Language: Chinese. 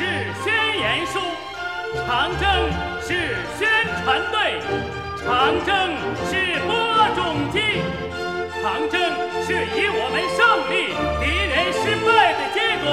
是宣言书长征是宣传队长征是播种机长征是以我们胜利敌人失败的结果